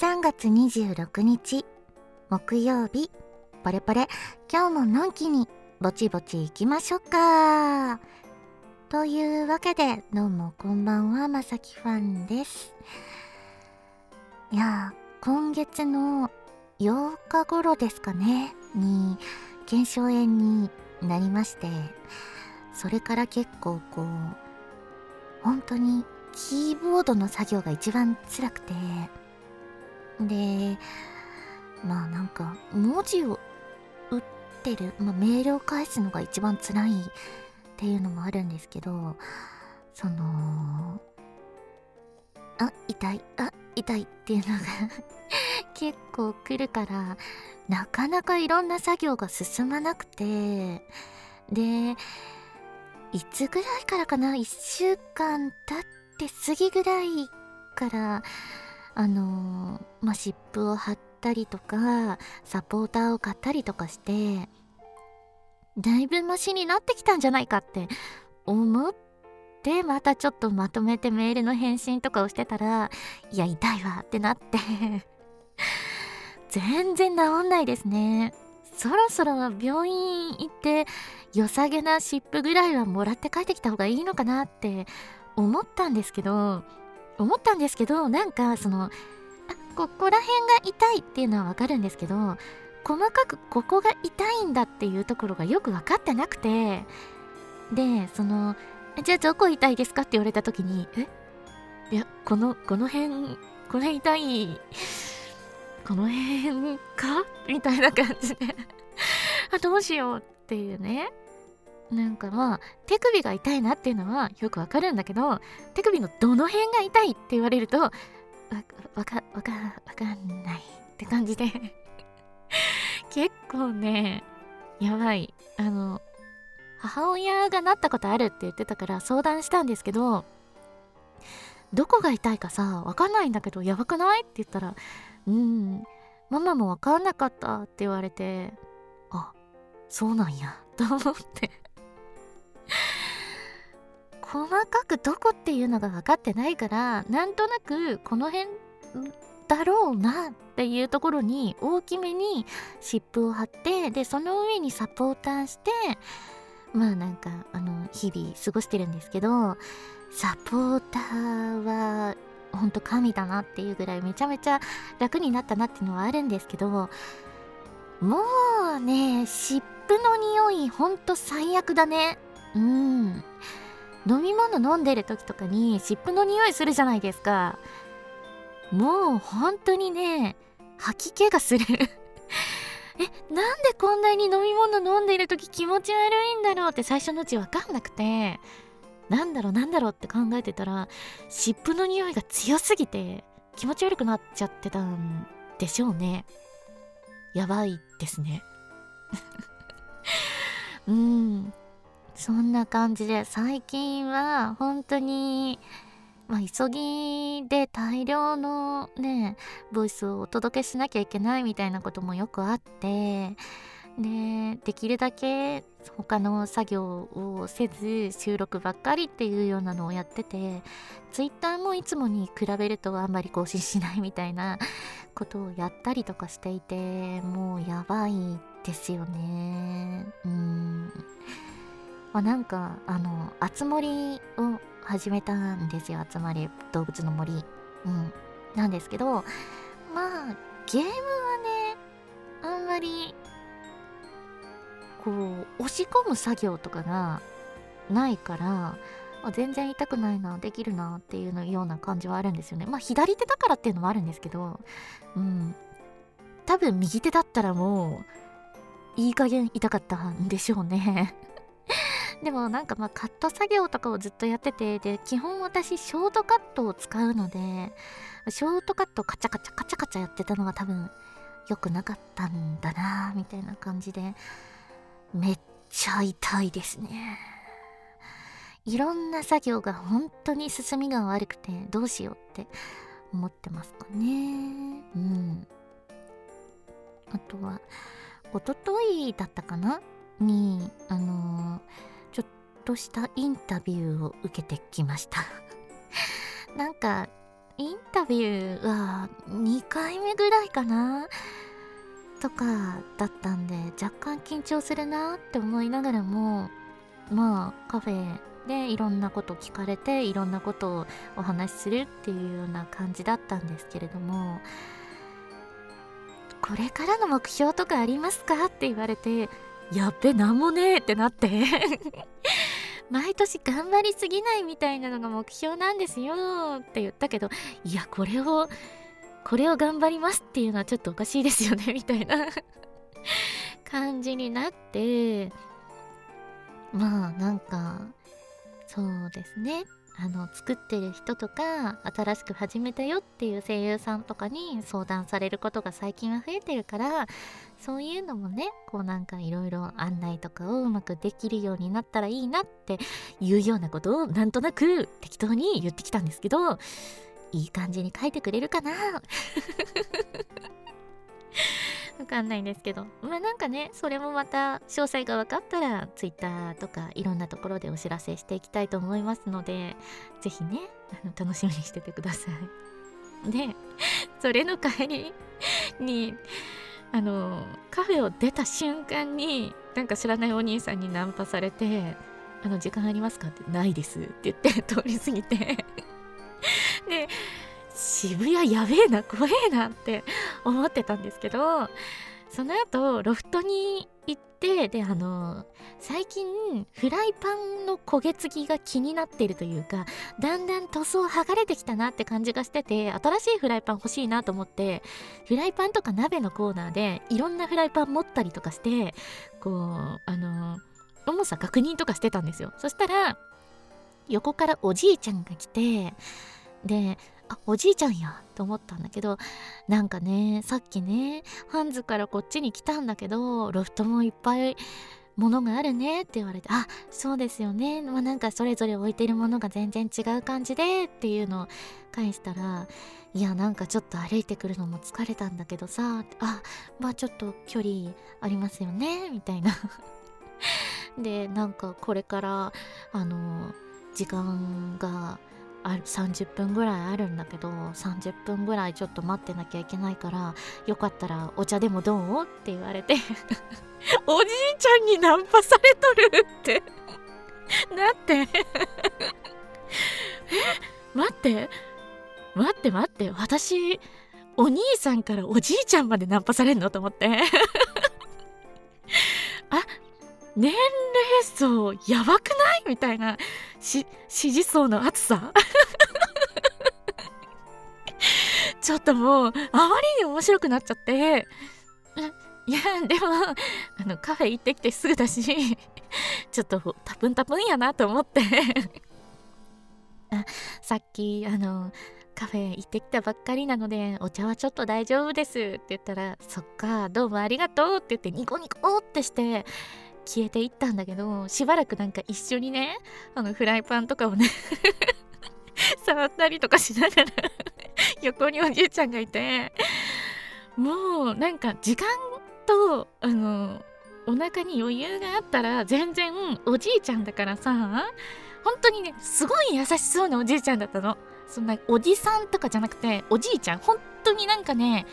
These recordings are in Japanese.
3月26日木曜日。ポレポレ。今日ものんきにぼちぼち行きましょうか。というわけでどうもこんばんはまさきファンです。いや今月の8日頃ですかねに腱鞘炎になりましてそれから結構こう本当にキーボードの作業が一番辛くてでまあなんか文字を打ってる、まあ、メールを返すのが一番辛いっていうのもあるんですけどそのあ痛いあ痛いっていうのが 結構来るからなかなかいろんな作業が進まなくてでいつぐらいからかな？1週間経って過ぎぐらいからあのー、まあ、湿布を貼ったりとかサポーターを買ったりとかしてだいぶマシになってきたんじゃないかって思ってまたちょっとまとめてメールの返信とかをしてたらいや痛いわってなって全然治んないですね。そろそろ病院行って良さげな湿布ぐらいはもらって帰ってきた方がいいのかなって思ったんですけど思ったんですけどなんかそのあここら辺が痛いっていうのはわかるんですけど細かくここが痛いんだっていうところがよく分かってなくてでそのじゃあどこ痛いですかって言われた時にえ？いやこのこの辺これ痛いこの辺か？みたいな感じで。あどうしようっていうね。なんかまあ手首が痛いなっていうのはよくわかるんだけど手首のどの辺が痛いって言われるとわかわかわかんないって感じで。結構ねやばい。あの母親がなったことあるって言ってたから相談したんですけどどこが痛いかさわかんないんだけどやばくないって言ったらうんママもわかんなかったって言われてあそうなんやと思って。細かくどこっていうのが分かってないからなんとなくこの辺だろうなっていうところに大きめに湿布を貼ってでその上にサポーターしてまあなんかあの日々過ごしてるんですけどサポーターはほんと神だなっていうぐらいめちゃめちゃ楽になったなっていうのはあるんですけどもうね湿布の匂いほんと最悪だね。うん。飲み物飲んでる時とかに湿布の匂いするじゃないですか。もう本当にね吐き気がする。えなんでこんなに飲み物飲んでる時気持ち悪いんだろうって最初のうち分かんなくて。なんだろうなんだろうって考えてたら湿布の匂いが強すぎて気持ち悪くなっちゃってたんでしょうね。やばいですね。うん。そんな感じで最近は本当にまあ、急ぎで大量のねボイスをお届けしなきゃいけないみたいなこともよくあってでできるだけ他の作業をせず収録ばっかりっていうようなのをやってて Twitter もいつもに比べるとあんまり更新しないみたいなことをやったりとかしていてもうやばいですよね。うん。まあ、なんかあの「あつ森」を始めたんですよ「集まり動物の森」うん。なんですけどまあゲームはねあんまりこう押し込む作業とかがないからまあ、全然痛くないなできるなっていうのような感じはあるんですよね。まあ左手だからっていうのもあるんですけどうん。多分右手だったらもういい加減痛かったんでしょうね。でもなんかまあカット作業とかをずっとやっててで基本私ショートカットを使うのでショートカットカチャカチャカチャカチャやってたのが多分良くなかったんだなみたいな感じでめっちゃ痛いですね。いろんな作業が本当に進みが悪くてどうしようって思ってますかね。うん。あとはおとといだったかなにあのーとしたインタビューを受けてきました。なんかインタビューは2回目ぐらいかな？とかだったんで若干緊張するなって思いながらもまあカフェでいろんなこと聞かれていろんなことをお話しするっていうような感じだったんですけれどもこれからの目標とかありますか？って言われてやっべなんもねえってなって。毎年頑張りすぎないみたいなのが目標なんですよって言ったけどいやこれをこれを頑張りますっていうのはちょっとおかしいですよねみたいな 感じになってまあなんかそうですね。あの作ってる人とか新しく始めたよっていう声優さんとかに相談されることが最近は増えてるからそういうのもねこうなんかいろいろ案内とかをうまくできるようになったらいいなっていうようなことをなんとなく適当に言ってきたんですけどいい感じに書いてくれるかな？わかんないんですけどまあなんかねそれもまた詳細が分かったら Twitter とかいろんなところでお知らせしていきたいと思いますので是非ねあの楽しみにしててください でそれの帰りにあのカフェを出た瞬間になんか知らないお兄さんにナンパされて「あの時間ありますか?」って「ないです」って言って通り過ぎて で渋谷やべえな怖えなって思ってたんですけどその後ロフトに行ってであの最近フライパンの焦げ付きが気になってるというかだんだん塗装剥がれてきたなって感じがしてて新しいフライパン欲しいなと思ってフライパンとか鍋のコーナーでいろんなフライパン持ったりとかしてこうあの重さ確認とかしてたんですよ。そしたら横からおじいちゃんが来てであおじいちゃんやと思ったんだけどなんかねさっきねハンズからこっちに来たんだけどロフトもいっぱいものがあるねって言われてあそうですよね。まあなんかそれぞれ置いてるものが全然違う感じでっていうのを返したらいやなんかちょっと歩いてくるのも疲れたんだけどさあまあちょっと距離ありますよねみたいな。でなんかこれからあの時間があ30分ぐらいあるんだけど30分ぐらいちょっと待ってなきゃいけないからよかったらお茶でもどう？って言われて。おじいちゃんにナンパされとるって。なって。え 待って。待って待って。私お兄さんからおじいちゃんまでナンパされんの？と思って。年齢層やばくない？みたいな支持層の厚さ？ちょっともうあまりに面白くなっちゃって。いやでもあのカフェ行ってきてすぐだし ちょっとタプンタプンやなと思って。あさっきあのカフェ行ってきたばっかりなのでお茶はちょっと大丈夫ですって言ったらそっかどうもありがとうって言ってニコニコってして消えていったんだけどしばらくなんか一緒にねあのフライパンとかをね 触ったりとかしながら横におじいちゃんがいてもうなんか時間とあのお腹に余裕があったら全然おじいちゃんだからさ本当にねすごい優しそうなおじいちゃんだったの。そんなおじさんとかじゃなくておじいちゃん。本当になんかね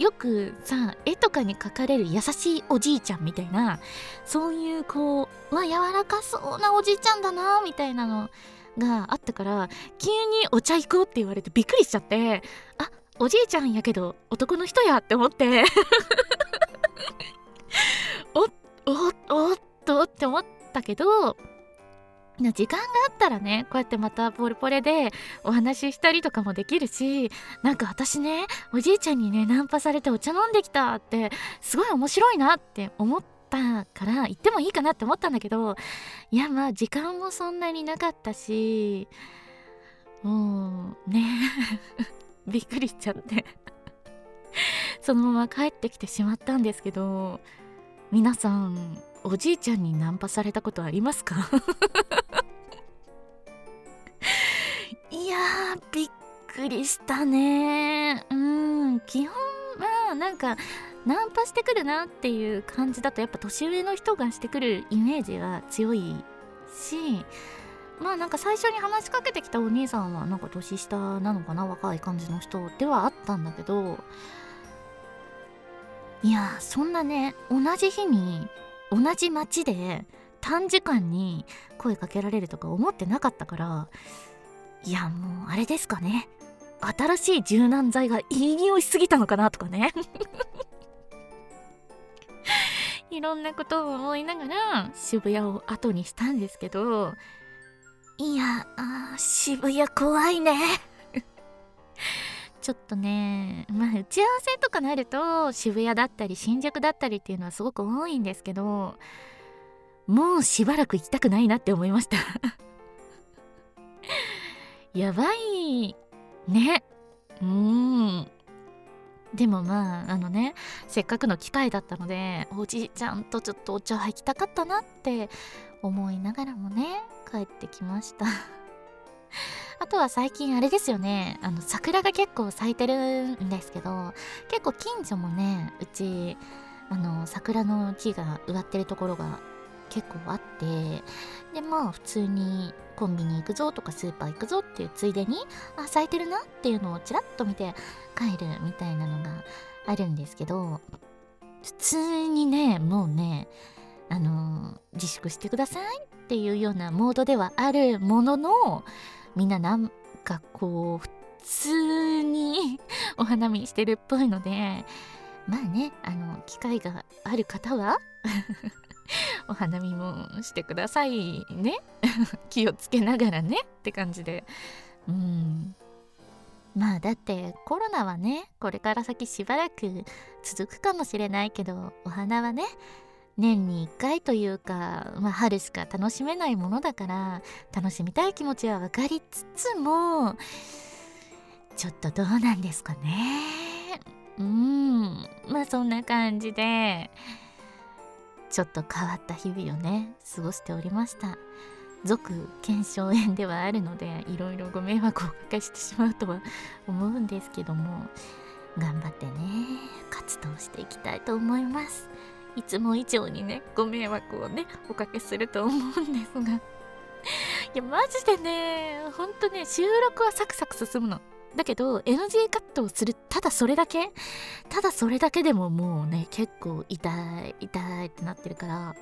よくさ絵とかに描かれる優しいおじいちゃんみたいなそういうこうわ柔らかそうなおじいちゃんだなみたいなのがあったから急にお茶行こうって言われてびっくりしちゃってあおじいちゃんやけど男の人やって思って。おおおっとって思ったけど時間があったらねこうやってまたポルポレでお話ししたりとかもできるしなんか私ねおじいちゃんにねナンパされてお茶飲んできたってすごい面白いなって思ったから行ってもいいかなって思ったんだけどいやまあ時間もそんなになかったしもうね びっくりしちゃって。そのまま帰ってきてしまったんですけど皆さんおじいちゃんにナンパされたことありますか？いやびっくりしたね。うん基本まあなんかナンパしてくるなっていう感じだとやっぱ年上の人がしてくるイメージは強いしまあなんか最初に話しかけてきたお兄さんはなんか年下なのかな若い感じの人ではあったんだけどいやそんなね同じ日に同じ街で短時間に声かけられるとか思ってなかったからいやもうあれですかね。新しい柔軟剤がいい匂いしすぎたのかなとかね。いろんなことを思いながら渋谷を後にしたんですけどいやあ渋谷怖いね。ちょっとねまあ打ち合わせとかなると渋谷だったり新宿だったりっていうのはすごく多いんですけどもうしばらく行きたくないなって思いました。やばいね。うん。でもまああのねせっかくの機会だったのでおじいちゃんとちょっとお茶入きたかったなって思いながらもね帰ってきました。あとは最近あれですよね。あの桜が結構咲いてるんですけど結構近所もねうちあの桜の木が植わってるところが結構あってでまあ普通にコンビニ行くぞとかスーパー行くぞっていうついでにあ咲いてるなっていうのをちらっと見て帰るみたいなのがあるんですけど普通にねもうねあの自粛してくださいっていうようなモードではあるもののみんななんかこう普通に お花見してるっぽいのでまあねあの機会がある方は お花見もしてくださいね。気をつけながらね。って感じで。うん。まあだってコロナはねこれから先しばらく続くかもしれないけどお花はね年に1回というか、まあ、春しか楽しめないものだから楽しみたい気持ちは分かりつつもちょっとどうなんですかね。うん。まあそんな感じでちょっと変わった日々をね過ごしておりました。続腱鞘炎ではあるのでいろいろご迷惑をおかけしてしまうとは思うんですけども頑張ってね活動していきたいと思います。いつも以上にねご迷惑をねおかけすると思うんですが。いやマジでねほんとね収録はサクサク進むの。だけど NG カットをするただそれだけ？ただそれだけでももうね結構痛い痛いってなってるから。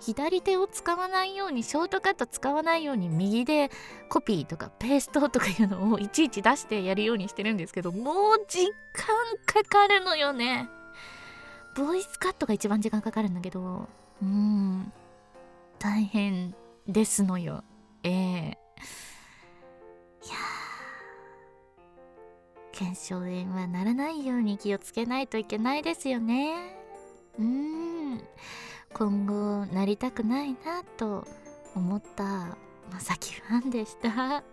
左手を使わないようにショートカット使わないように右でコピーとかペーストとかいうのをいちいち出してやるようにしてるんですけどもう時間かかるのよね。ボイスカットが一番時間かかるんだけどうん。大変ですのよ。ええ。ー、いや腱鞘炎はならないように気をつけないといけないですよね。うん。今後なりたくないなと思ったまさきファンでした。